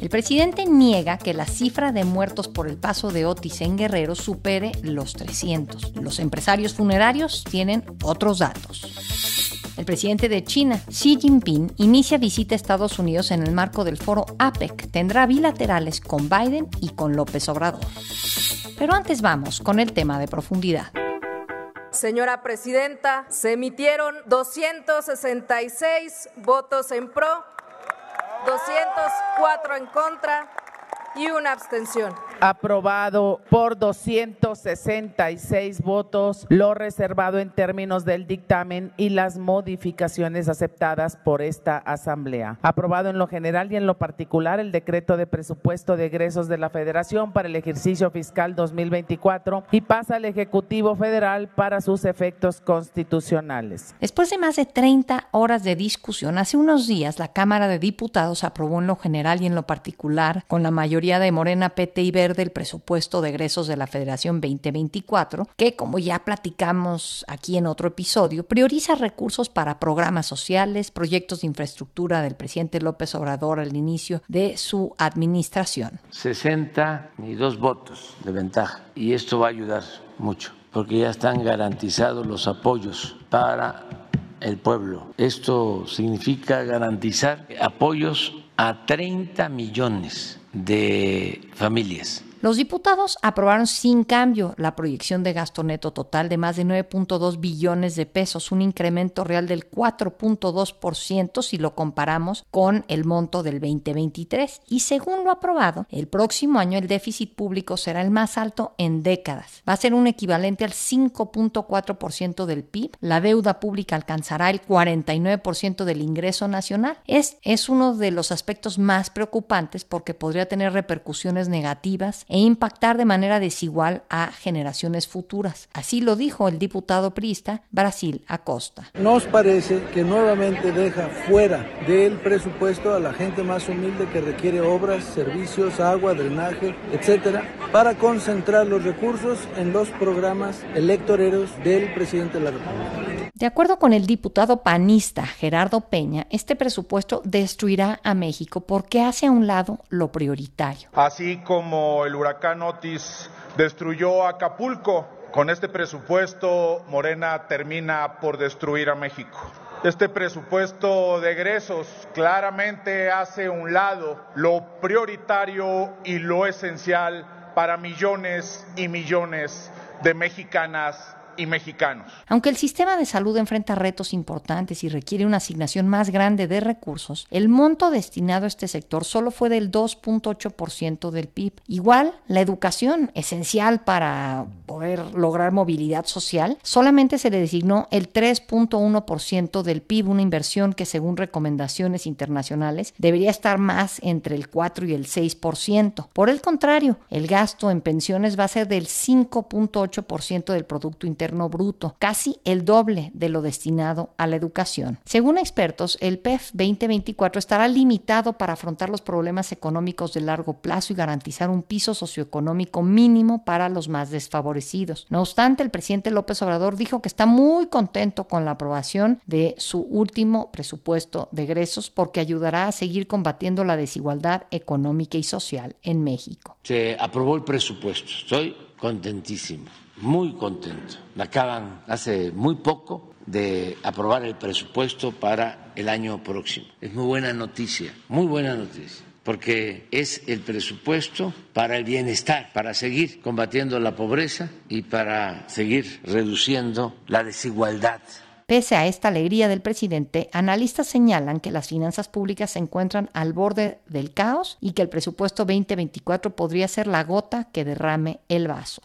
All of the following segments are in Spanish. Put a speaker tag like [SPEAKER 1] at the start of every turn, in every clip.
[SPEAKER 1] El presidente niega que la cifra de muertos por el paso de Otis en Guerrero supere los 300. Los empresarios funerarios tienen otros datos. El presidente de China, Xi Jinping, inicia visita a Estados Unidos en el marco del foro APEC. Tendrá bilaterales con Biden y con López Obrador. Pero antes vamos con el tema de profundidad.
[SPEAKER 2] Señora Presidenta, se emitieron 266 votos en pro 204 en contra y una abstención
[SPEAKER 3] aprobado por 266 votos lo reservado en términos del dictamen y las modificaciones aceptadas por esta Asamblea. Aprobado en lo general y en lo particular el decreto de presupuesto de egresos de la Federación para el ejercicio fiscal 2024 y pasa al Ejecutivo Federal para sus efectos constitucionales.
[SPEAKER 1] Después de más de 30 horas de discusión, hace unos días la Cámara de Diputados aprobó en lo general y en lo particular, con la mayoría de Morena, PT y Verde, del presupuesto de egresos de la Federación 2024, que como ya platicamos aquí en otro episodio, prioriza recursos para programas sociales, proyectos de infraestructura del presidente López Obrador al inicio de su administración.
[SPEAKER 4] 62 votos de ventaja y esto va a ayudar mucho porque ya están garantizados los apoyos para el pueblo. Esto significa garantizar apoyos a 30 millones de familias
[SPEAKER 1] los diputados aprobaron sin cambio la proyección de gasto neto total de más de 9.2 billones de pesos, un incremento real del 4.2% si lo comparamos con el monto del 2023. Y según lo aprobado, el próximo año el déficit público será el más alto en décadas. Va a ser un equivalente al 5.4% del PIB. La deuda pública alcanzará el 49% del ingreso nacional. Es, es uno de los aspectos más preocupantes porque podría tener repercusiones negativas e impactar de manera desigual a generaciones futuras. Así lo dijo el diputado priista Brasil Acosta.
[SPEAKER 5] Nos parece que nuevamente deja fuera del presupuesto a la gente más humilde que requiere obras, servicios, agua, drenaje, etcétera, para concentrar los recursos en los programas electoreros del presidente de la República.
[SPEAKER 1] De acuerdo con el diputado panista Gerardo Peña, este presupuesto destruirá a México porque hace a un lado lo prioritario.
[SPEAKER 6] Así como el huracán Otis destruyó Acapulco, con este presupuesto Morena termina por destruir a México. Este presupuesto de egresos claramente hace a un lado lo prioritario y lo esencial para millones y millones de mexicanas mexicanos.
[SPEAKER 1] Aunque el sistema de salud enfrenta retos importantes y requiere una asignación más grande de recursos, el monto destinado a este sector solo fue del 2.8% del PIB. Igual, la educación, esencial para poder lograr movilidad social, solamente se le designó el 3.1% del PIB, una inversión que según recomendaciones internacionales debería estar más entre el 4 y el 6%. Por el contrario, el gasto en pensiones va a ser del 5.8% del Producto Interno Bruto, casi el doble de lo destinado a la educación. Según expertos, el PEF 2024 estará limitado para afrontar los problemas económicos de largo plazo y garantizar un piso socioeconómico mínimo para los más desfavorecidos. No obstante, el presidente López Obrador dijo que está muy contento con la aprobación de su último presupuesto de egresos porque ayudará a seguir combatiendo la desigualdad económica y social en México.
[SPEAKER 4] Se aprobó el presupuesto. Estoy contentísimo muy contento. Acaban hace muy poco de aprobar el presupuesto para el año próximo. Es muy buena noticia, muy buena noticia porque es el presupuesto para el bienestar, para seguir combatiendo la pobreza y para seguir reduciendo la desigualdad.
[SPEAKER 1] Pese a esta alegría del presidente, analistas señalan que las finanzas públicas se encuentran al borde del caos y que el presupuesto 2024 podría ser la gota que derrame el vaso.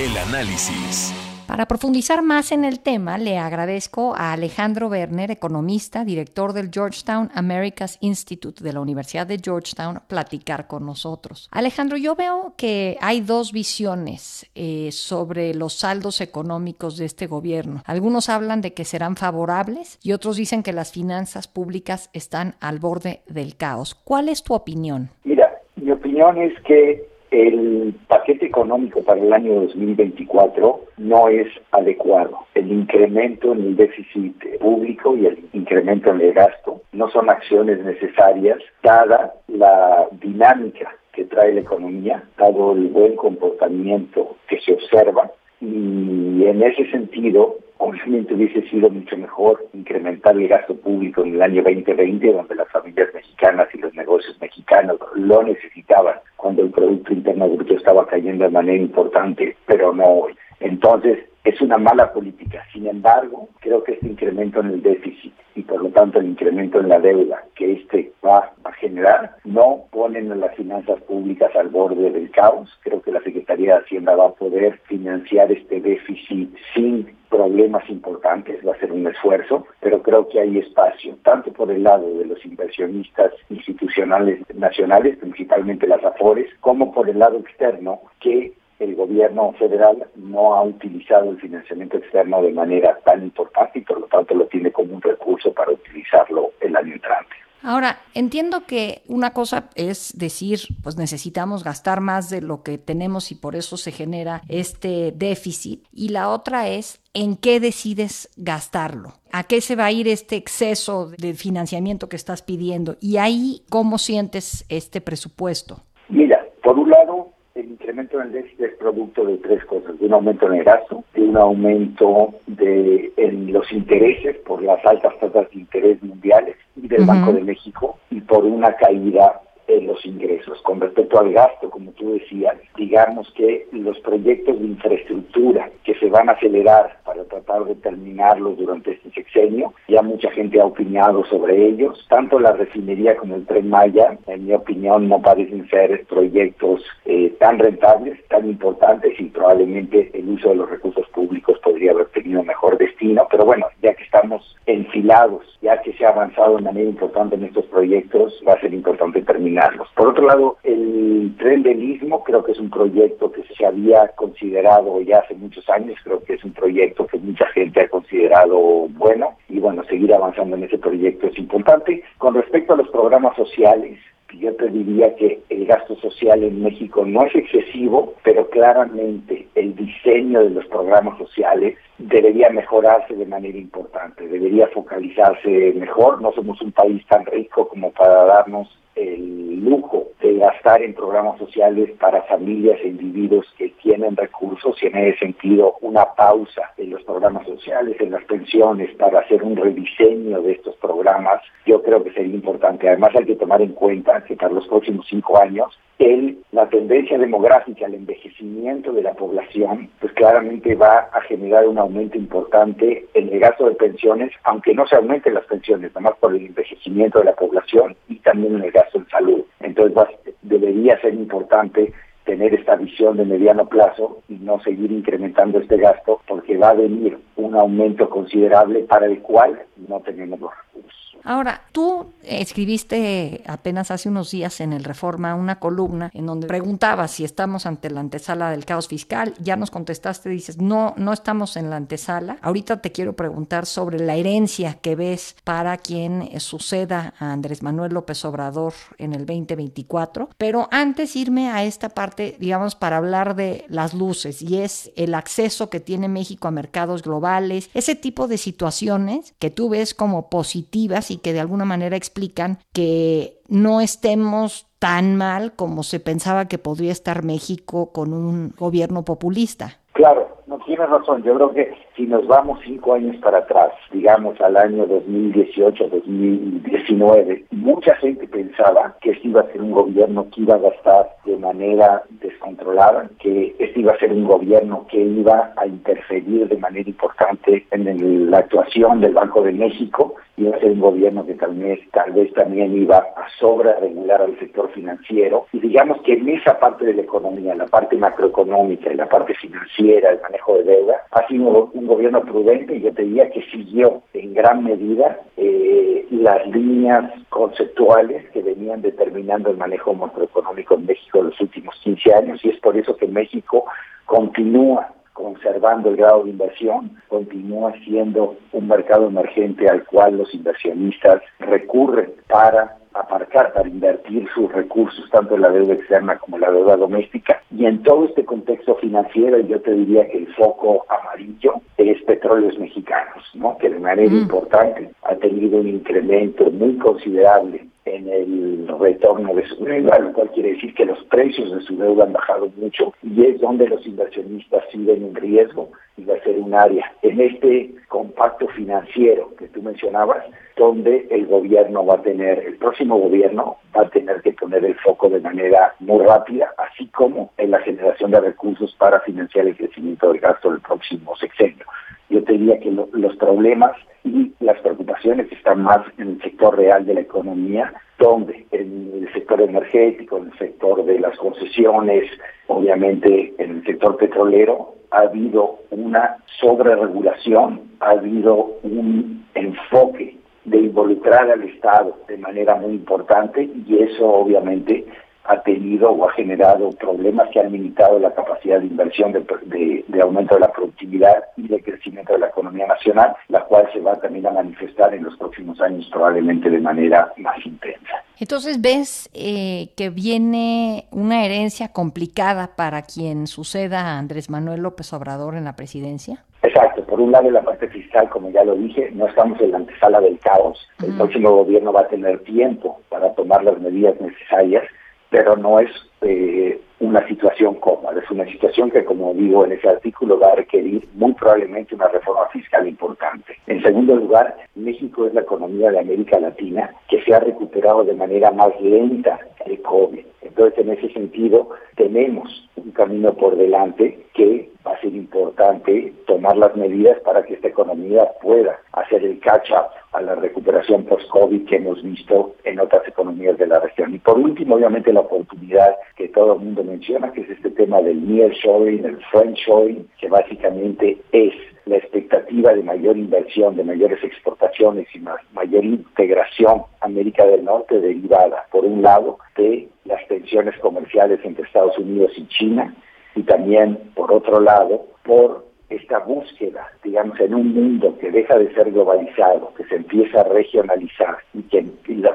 [SPEAKER 7] El análisis.
[SPEAKER 1] Para profundizar más en el tema, le agradezco a Alejandro Werner, economista, director del Georgetown Americas Institute de la Universidad de Georgetown, platicar con nosotros. Alejandro, yo veo que hay dos visiones eh, sobre los saldos económicos de este gobierno. Algunos hablan de que serán favorables y otros dicen que las finanzas públicas están al borde del caos. ¿Cuál es tu opinión?
[SPEAKER 7] Mira, mi opinión es que el paquete económico para el año 2024 no es adecuado. El incremento en el déficit público y el incremento en el gasto no son acciones necesarias dada la dinámica que trae la economía, dado el buen comportamiento que se observa y en ese sentido obviamente hubiese sido mucho mejor incrementar el gasto público en el año 2020, donde las familias mexicanas y los negocios mexicanos lo necesitaban, cuando el Producto Interno Bruto estaba cayendo de manera importante, pero no hoy. Entonces, es una mala política. Sin embargo, creo que este incremento en el déficit y por lo tanto el incremento en la deuda que este va a generar no ponen a las finanzas públicas al borde del caos. Creo que la Secretaría de Hacienda va a poder financiar este déficit sin problemas importantes, va a ser un esfuerzo, pero creo que hay espacio, tanto por el lado de los inversionistas institucionales nacionales, principalmente las AFORES, como por el lado externo, que el gobierno federal no ha utilizado el financiamiento externo de manera tan importante y por lo tanto lo tiene como un recurso para utilizarlo el año entrante.
[SPEAKER 1] Ahora, entiendo que una cosa es decir, pues necesitamos gastar más de lo que tenemos y por eso se genera este déficit. Y la otra es en qué decides gastarlo. ¿A qué se va a ir este exceso de financiamiento que estás pidiendo? Y ahí, ¿cómo sientes este presupuesto?
[SPEAKER 7] Mira, por un lado, el incremento en el déficit es producto de tres cosas, de un aumento en el gasto, de un aumento de en los intereses por las altas tasas de interés mundiales y del Banco de México y por una caída en los ingresos. Con respecto al gasto, como tú decías, digamos que los proyectos de infraestructura que se van a acelerar para tratar de terminarlos durante este sexenio, ya mucha gente ha opinado sobre ellos. Tanto la refinería como el tren Maya, en mi opinión, no parecen ser proyectos eh, tan rentables, tan importantes y probablemente el uso de los recursos públicos podría haber tenido mejor destino. Pero bueno, ya estamos enfilados, ya que se ha avanzado de manera importante en estos proyectos, va a ser importante terminar por otro lado, el tren del Istmo creo que es un proyecto que se había considerado ya hace muchos años, creo que es un proyecto que mucha gente ha considerado bueno y bueno, seguir avanzando en ese proyecto es importante. Con respecto a los programas sociales, yo te diría que el gasto social en México no es excesivo, pero claramente el diseño de los programas sociales debería mejorarse de manera importante, debería focalizarse mejor. No somos un país tan rico como para darnos el lujo de gastar en programas sociales para familias e individuos que tienen recursos y en ese sentido una pausa en los programas sociales, en las pensiones, para hacer un rediseño de estos programas, yo creo que sería importante. Además hay que tomar en cuenta que para los próximos cinco años el, la tendencia demográfica, el envejecimiento de la población, pues claramente va a generar un aumento importante en el gasto de pensiones, aunque no se aumenten las pensiones, nada más por el envejecimiento de la población y también en el gasto en salud. Entonces debería ser importante tener esta visión de mediano plazo y no seguir incrementando este gasto porque va a venir un aumento considerable para el cual no tenemos los recursos.
[SPEAKER 1] Ahora, tú escribiste apenas hace unos días en el Reforma una columna en donde preguntabas si estamos ante la antesala del caos fiscal. Ya nos contestaste, dices, no, no estamos en la antesala. Ahorita te quiero preguntar sobre la herencia que ves para quien suceda a Andrés Manuel López Obrador en el 2024. Pero antes irme a esta parte, digamos, para hablar de las luces y es el acceso que tiene México a mercados globales, ese tipo de situaciones que tú ves como positivas y que de alguna manera explican que no estemos tan mal como se pensaba que podría estar México con un gobierno populista.
[SPEAKER 7] Claro, no tienes razón. Yo creo que si nos vamos cinco años para atrás, digamos al año 2018, 2019, mucha gente pensaba que este iba a ser un gobierno que iba a gastar de manera descontrolada, que este iba a ser un gobierno que iba a interferir de manera importante en la actuación del Banco de México iba a ser un gobierno que tal vez, tal vez también iba a sobra regular al sector financiero. Y digamos que en esa parte de la economía, la parte macroeconómica y la parte financiera, el manejo de deuda, ha sido un gobierno prudente y yo te diría que siguió en gran medida eh, las líneas conceptuales que venían determinando el manejo macroeconómico en México en los últimos 15 años y es por eso que México continúa conservando el grado de inversión, continúa siendo un mercado emergente al cual los inversionistas recurren para aparcar, para invertir sus recursos, tanto en la deuda externa como en la deuda doméstica. Y en todo este contexto financiero, yo te diría que el foco amarillo es petróleos mexicanos, ¿no? que de manera importante ha tenido un incremento muy considerable en el retorno de su deuda, lo cual quiere decir que los precios de su deuda han bajado mucho y es donde los inversionistas siguen en riesgo y va a ser un área en este compacto financiero que tú mencionabas, donde el gobierno va a tener, el próximo gobierno va a tener que poner el foco de manera muy rápida, así como en la generación de recursos para financiar el crecimiento del gasto del próximo sexenio. Yo te diría que los problemas y las preocupaciones están más en el sector real de la economía, donde en el sector energético, en el sector de las concesiones, obviamente en el sector petrolero, ha habido una sobreregulación, ha habido un enfoque de involucrar al Estado de manera muy importante y eso obviamente ha tenido o ha generado problemas que han limitado la capacidad de inversión, de, de, aumento de la productividad y de crecimiento de la economía nacional, la cual se va también a manifestar en los próximos años probablemente de manera más intensa.
[SPEAKER 1] Entonces, ¿ves eh, que viene una herencia complicada para quien suceda a Andrés Manuel López Obrador en la presidencia?
[SPEAKER 7] Exacto, por un lado la parte fiscal, como ya lo dije, no estamos en la antesala del caos. El próximo gobierno va a tener tiempo para tomar las medidas necesarias pero no es eh, una situación cómoda, es una situación que, como digo en ese artículo, va a requerir muy probablemente una reforma fiscal importante. En segundo lugar, México es la economía de América Latina que se ha recuperado de manera más lenta del COVID. Entonces, en ese sentido, tenemos un camino por delante que va a ser importante tomar las medidas para que esta economía pueda hacer el catch-up a la recuperación post-COVID que hemos visto en otras economías de la región. Y por último, obviamente, la oportunidad que todo el mundo menciona, que es este tema del nearshoring, el friendshoring, que básicamente es la expectativa de mayor inversión, de mayores exportaciones y mayor integración América del Norte derivada, por un lado, de las tensiones comerciales entre Estados Unidos y China y también, por otro lado, por esta búsqueda, digamos, en un mundo que deja de ser globalizado, que se empieza a regionalizar y que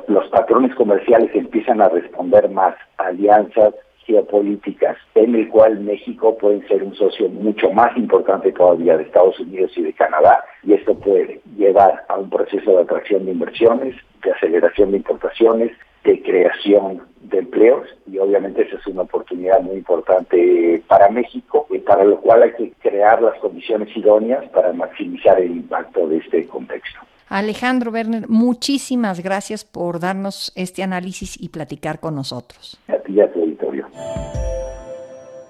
[SPEAKER 7] los patrones comerciales empiezan a responder más a alianzas geopolíticas, en el cual México puede ser un socio mucho más importante todavía de Estados Unidos y de Canadá, y esto puede llevar a un proceso de atracción de inversiones, de aceleración de importaciones, de creación de empleos y obviamente esa es una oportunidad muy importante para México y para lo cual hay que crear las condiciones idóneas para maximizar el impacto de este contexto.
[SPEAKER 1] Alejandro Werner, muchísimas gracias por darnos este análisis y platicar con nosotros.
[SPEAKER 7] Y a tu auditorio.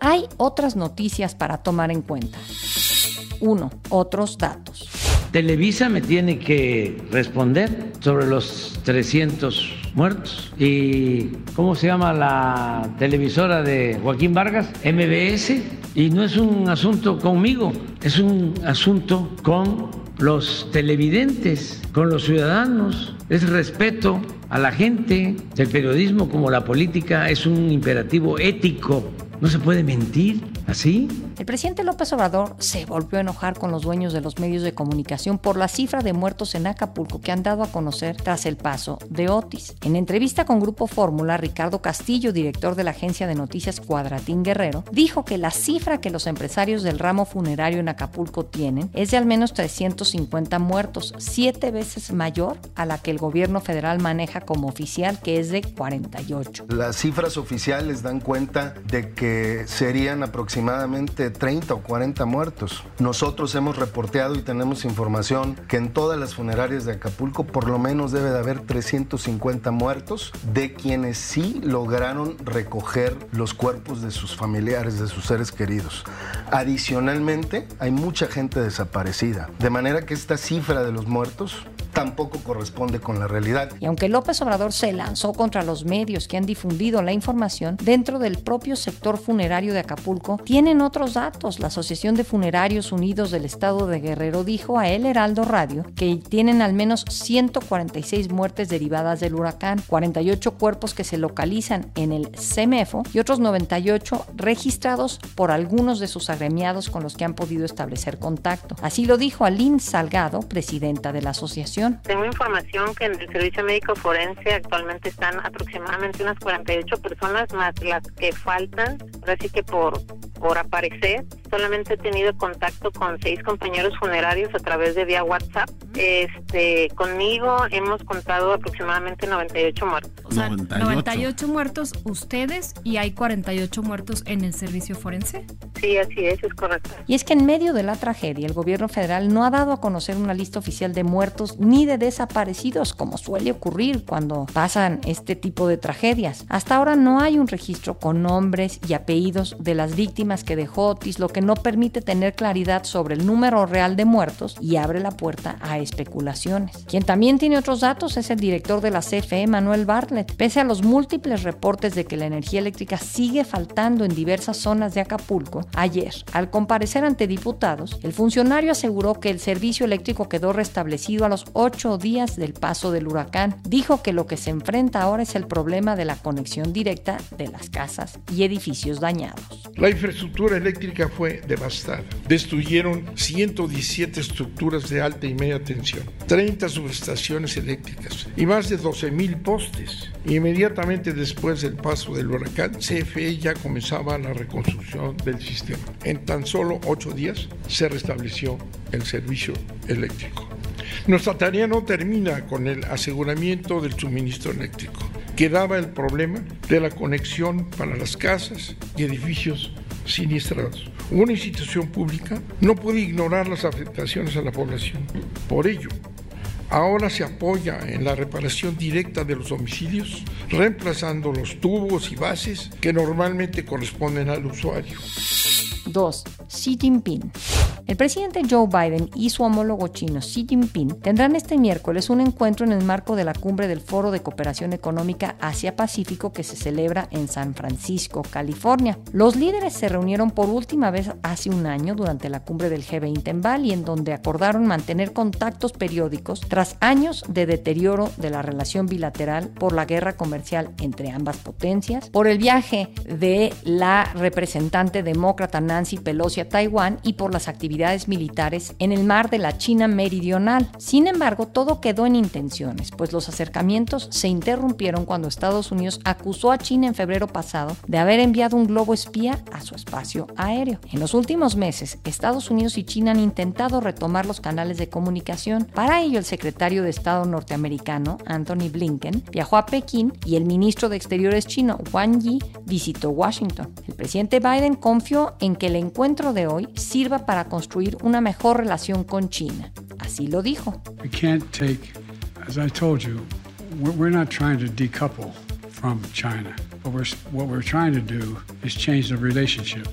[SPEAKER 1] Hay otras noticias para tomar en cuenta. Uno, otros datos.
[SPEAKER 4] Televisa me tiene que responder sobre los 300 muertos. ¿Y cómo se llama la televisora de Joaquín Vargas? MBS. Y no es un asunto conmigo, es un asunto con los televidentes, con los ciudadanos. Es respeto a la gente. El periodismo como la política es un imperativo ético no se puede mentir.
[SPEAKER 8] ¿Así?
[SPEAKER 1] El presidente López Obrador se volvió a enojar con los dueños de los medios de comunicación por la cifra de muertos en Acapulco que han dado a conocer tras el paso de Otis. En entrevista con Grupo Fórmula, Ricardo Castillo, director de la agencia de noticias Cuadratín Guerrero, dijo que la cifra que los empresarios del ramo funerario en Acapulco tienen es de al menos 350 muertos, siete veces mayor a la que el gobierno federal maneja como oficial, que es de 48.
[SPEAKER 9] Las cifras oficiales dan cuenta de que serían aproximadamente 30 o 40 muertos. Nosotros hemos reporteado y tenemos información que en todas las funerarias de Acapulco por lo menos debe de haber 350 muertos de quienes sí lograron recoger los cuerpos de sus familiares, de sus seres queridos. Adicionalmente, hay mucha gente desaparecida, de manera que esta cifra de los muertos tampoco corresponde con la realidad.
[SPEAKER 1] Y aunque López Obrador se lanzó contra los medios que han difundido la información, dentro del propio sector funerario de Acapulco tienen otros datos. La Asociación de Funerarios Unidos del Estado de Guerrero dijo a El Heraldo Radio que tienen al menos 146 muertes derivadas del huracán, 48 cuerpos que se localizan en el CEMEFO y otros 98 registrados por algunos de sus agremiados con los que han podido establecer contacto. Así lo dijo Aline Salgado, presidenta de la asociación.
[SPEAKER 10] Tengo información que en el Servicio Médico Forense actualmente están aproximadamente unas 48 personas más las que faltan, ahora sí que por, por aparecer. Solamente he tenido contacto con seis compañeros funerarios a través de vía WhatsApp. Este, conmigo hemos contado aproximadamente 98 muertos.
[SPEAKER 11] O sea, 98. muertos ustedes y hay 48 muertos en el servicio forense.
[SPEAKER 10] Sí, así es, es correcto.
[SPEAKER 1] Y es que en medio de la tragedia, el gobierno federal no ha dado a conocer una lista oficial de muertos ni de desaparecidos, como suele ocurrir cuando pasan este tipo de tragedias. Hasta ahora no hay un registro con nombres y apellidos de las víctimas que dejó Otis, lo que no permite tener claridad sobre el número real de muertos y abre la puerta a especulaciones. Quien también tiene otros datos es el director de la CFE, Manuel Bartlett. Pese a los múltiples reportes de que la energía eléctrica sigue faltando en diversas zonas de Acapulco, ayer, al comparecer ante diputados, el funcionario aseguró que el servicio eléctrico quedó restablecido a los ocho días del paso del huracán. Dijo que lo que se enfrenta ahora es el problema de la conexión directa de las casas y edificios dañados.
[SPEAKER 12] La infraestructura eléctrica fue devastada. Destruyeron 117 estructuras de alta y media tensión, 30 subestaciones eléctricas y más de 12 mil postes. Inmediatamente después del paso del huracán, CFE ya comenzaba la reconstrucción del sistema. En tan solo ocho días se restableció el servicio eléctrico. Nuestra tarea no termina con el aseguramiento del suministro eléctrico. Quedaba el problema de la conexión para las casas y edificios siniestrados. Una institución pública no puede ignorar las afectaciones a la población. Por ello, ahora se apoya en la reparación directa de los domicilios, reemplazando los tubos y bases que normalmente corresponden al usuario.
[SPEAKER 1] 2. Xi Jinping. El presidente Joe Biden y su homólogo chino Xi Jinping tendrán este miércoles un encuentro en el marco de la cumbre del Foro de Cooperación Económica Asia-Pacífico que se celebra en San Francisco, California. Los líderes se reunieron por última vez hace un año durante la cumbre del G20 en Bali, en donde acordaron mantener contactos periódicos tras años de deterioro de la relación bilateral por la guerra comercial entre ambas potencias, por el viaje de la representante demócrata Nancy Pelosi a Taiwán y por las actividades militares en el mar de la China meridional. Sin embargo, todo quedó en intenciones, pues los acercamientos se interrumpieron cuando Estados Unidos acusó a China en febrero pasado de haber enviado un globo espía a su espacio aéreo. En los últimos meses, Estados Unidos y China han intentado retomar los canales de comunicación. Para ello, el secretario de Estado norteamericano, Anthony Blinken, viajó a Pekín y el ministro de Exteriores chino, Wang Yi, visitó Washington. El presidente Biden confió en que el encuentro de hoy sirva para construir una mejor relación con China. Así lo dijo.
[SPEAKER 13] We can't take, as I told you, we're not trying to decouple from China. What we're, what we're trying to do is change the relationship.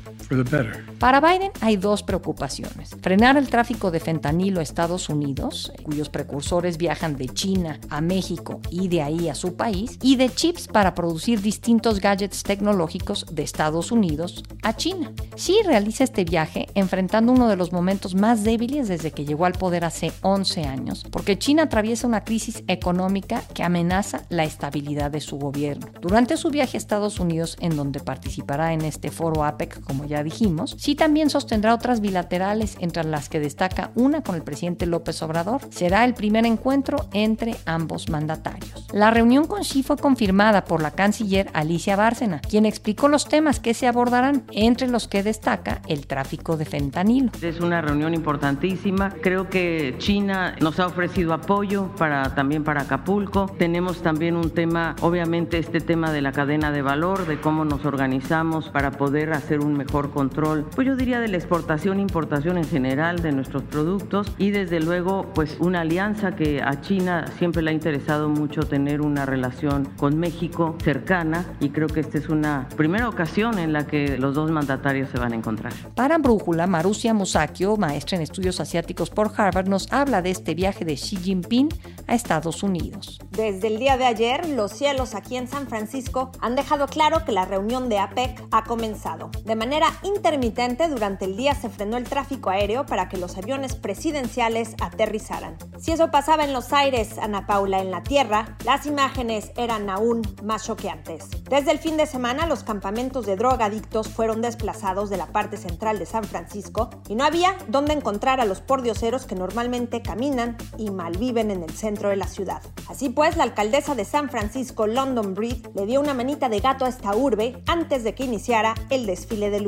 [SPEAKER 1] Para Biden hay dos preocupaciones. Frenar el tráfico de fentanilo a Estados Unidos, cuyos precursores viajan de China a México y de ahí a su país, y de chips para producir distintos gadgets tecnológicos de Estados Unidos a China. Xi realiza este viaje enfrentando uno de los momentos más débiles desde que llegó al poder hace 11 años, porque China atraviesa una crisis económica que amenaza la estabilidad de su gobierno. Durante su viaje a Estados Unidos, en donde participará en este foro APEC, como ya dijimos, Xi también sostendrá otras bilaterales, entre las que destaca una con el presidente López Obrador. Será el primer encuentro entre ambos mandatarios. La reunión con Xi fue confirmada por la canciller Alicia Bárcena, quien explicó los temas que se abordarán, entre los que destaca el tráfico de fentanilo.
[SPEAKER 8] Es una reunión importantísima. Creo que China nos ha ofrecido apoyo para también para Acapulco. Tenemos también un tema, obviamente este tema de la cadena de valor, de cómo nos organizamos para poder hacer un mejor control. Pues yo diría de la exportación, importación en general de nuestros productos y desde luego pues una alianza que a China siempre le ha interesado mucho tener una relación con México cercana y creo que esta es una primera ocasión en la que los dos mandatarios se van a encontrar.
[SPEAKER 1] Para Brújula, Marusia Musakio, maestra en estudios asiáticos por Harvard, nos habla de este viaje de Xi Jinping a Estados Unidos.
[SPEAKER 14] Desde el día de ayer, los cielos aquí en San Francisco han dejado claro que la reunión de APEC ha comenzado. De manera intermitente, durante el día se frenó el tráfico aéreo para que los aviones presidenciales aterrizaran. Si eso pasaba en los aires, Ana Paula, en la tierra, las imágenes eran aún más choqueantes. Desde el fin de semana, los campamentos de drogadictos fueron desplazados de la parte central de San Francisco y no había dónde encontrar a los pordioseros que normalmente caminan y malviven en el centro de la ciudad. Así pues, la alcaldesa de San Francisco, London Breed, le dio una manita de gato a esta urbe antes de que iniciara el desfile de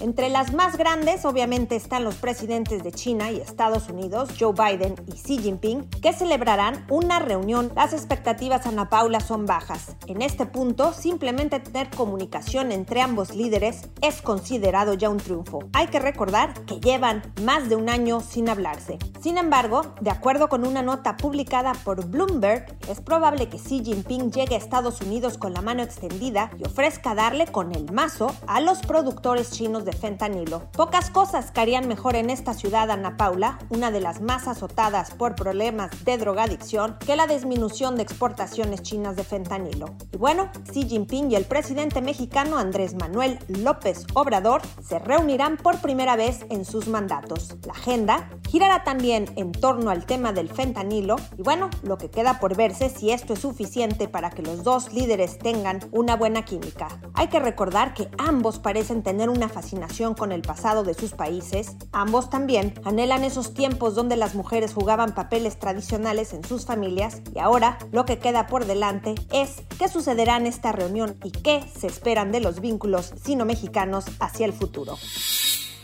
[SPEAKER 14] Entre las más grandes, obviamente, están los presidentes de China y Estados Unidos, Joe Biden y Xi Jinping, que celebrarán una reunión. Las expectativas, Ana Paula, son bajas. En este punto, simplemente tener comunicación entre ambos líderes es considerado ya un triunfo. Hay que recordar que llevan más de un año sin hablarse. Sin embargo, de acuerdo con una nota publicada por Bloomberg, es probable que Xi Jinping llegue a Estados Unidos con la mano extendida y ofrezca darle con el mazo a los productores chinos de fentanilo. Pocas cosas caerían mejor en esta ciudad, Ana Paula, una de las más azotadas por problemas de drogadicción, que la disminución de exportaciones chinas de fentanilo. Y bueno, Xi Jinping y el presidente mexicano Andrés Manuel López Obrador se reunirán por primera vez en sus mandatos. La agenda girará también en torno al tema del fentanilo y bueno, lo que queda por verse si esto es suficiente para que los dos líderes tengan una buena química. Hay que recordar que ambos parecen tener una fascinación con el pasado de sus países, ambos también anhelan esos tiempos donde las mujeres jugaban papeles tradicionales en sus familias y ahora lo que queda por delante es qué sucederá en esta reunión y qué se esperan de los vínculos sino-mexicanos hacia el futuro.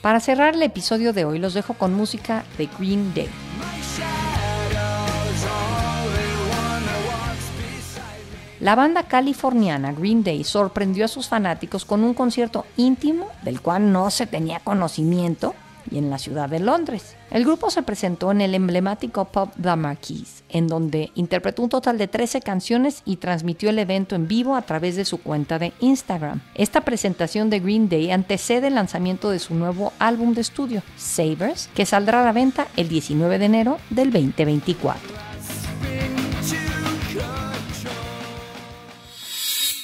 [SPEAKER 1] Para cerrar el episodio de hoy los dejo con música de Green Day. La banda californiana Green Day sorprendió a sus fanáticos con un concierto íntimo del cual no se tenía conocimiento y en la ciudad de Londres. El grupo se presentó en el emblemático pub The Marquis, en donde interpretó un total de 13 canciones y transmitió el evento en vivo a través de su cuenta de Instagram. Esta presentación de Green Day antecede el lanzamiento de su nuevo álbum de estudio, Savers, que saldrá a la venta el 19 de enero del 2024.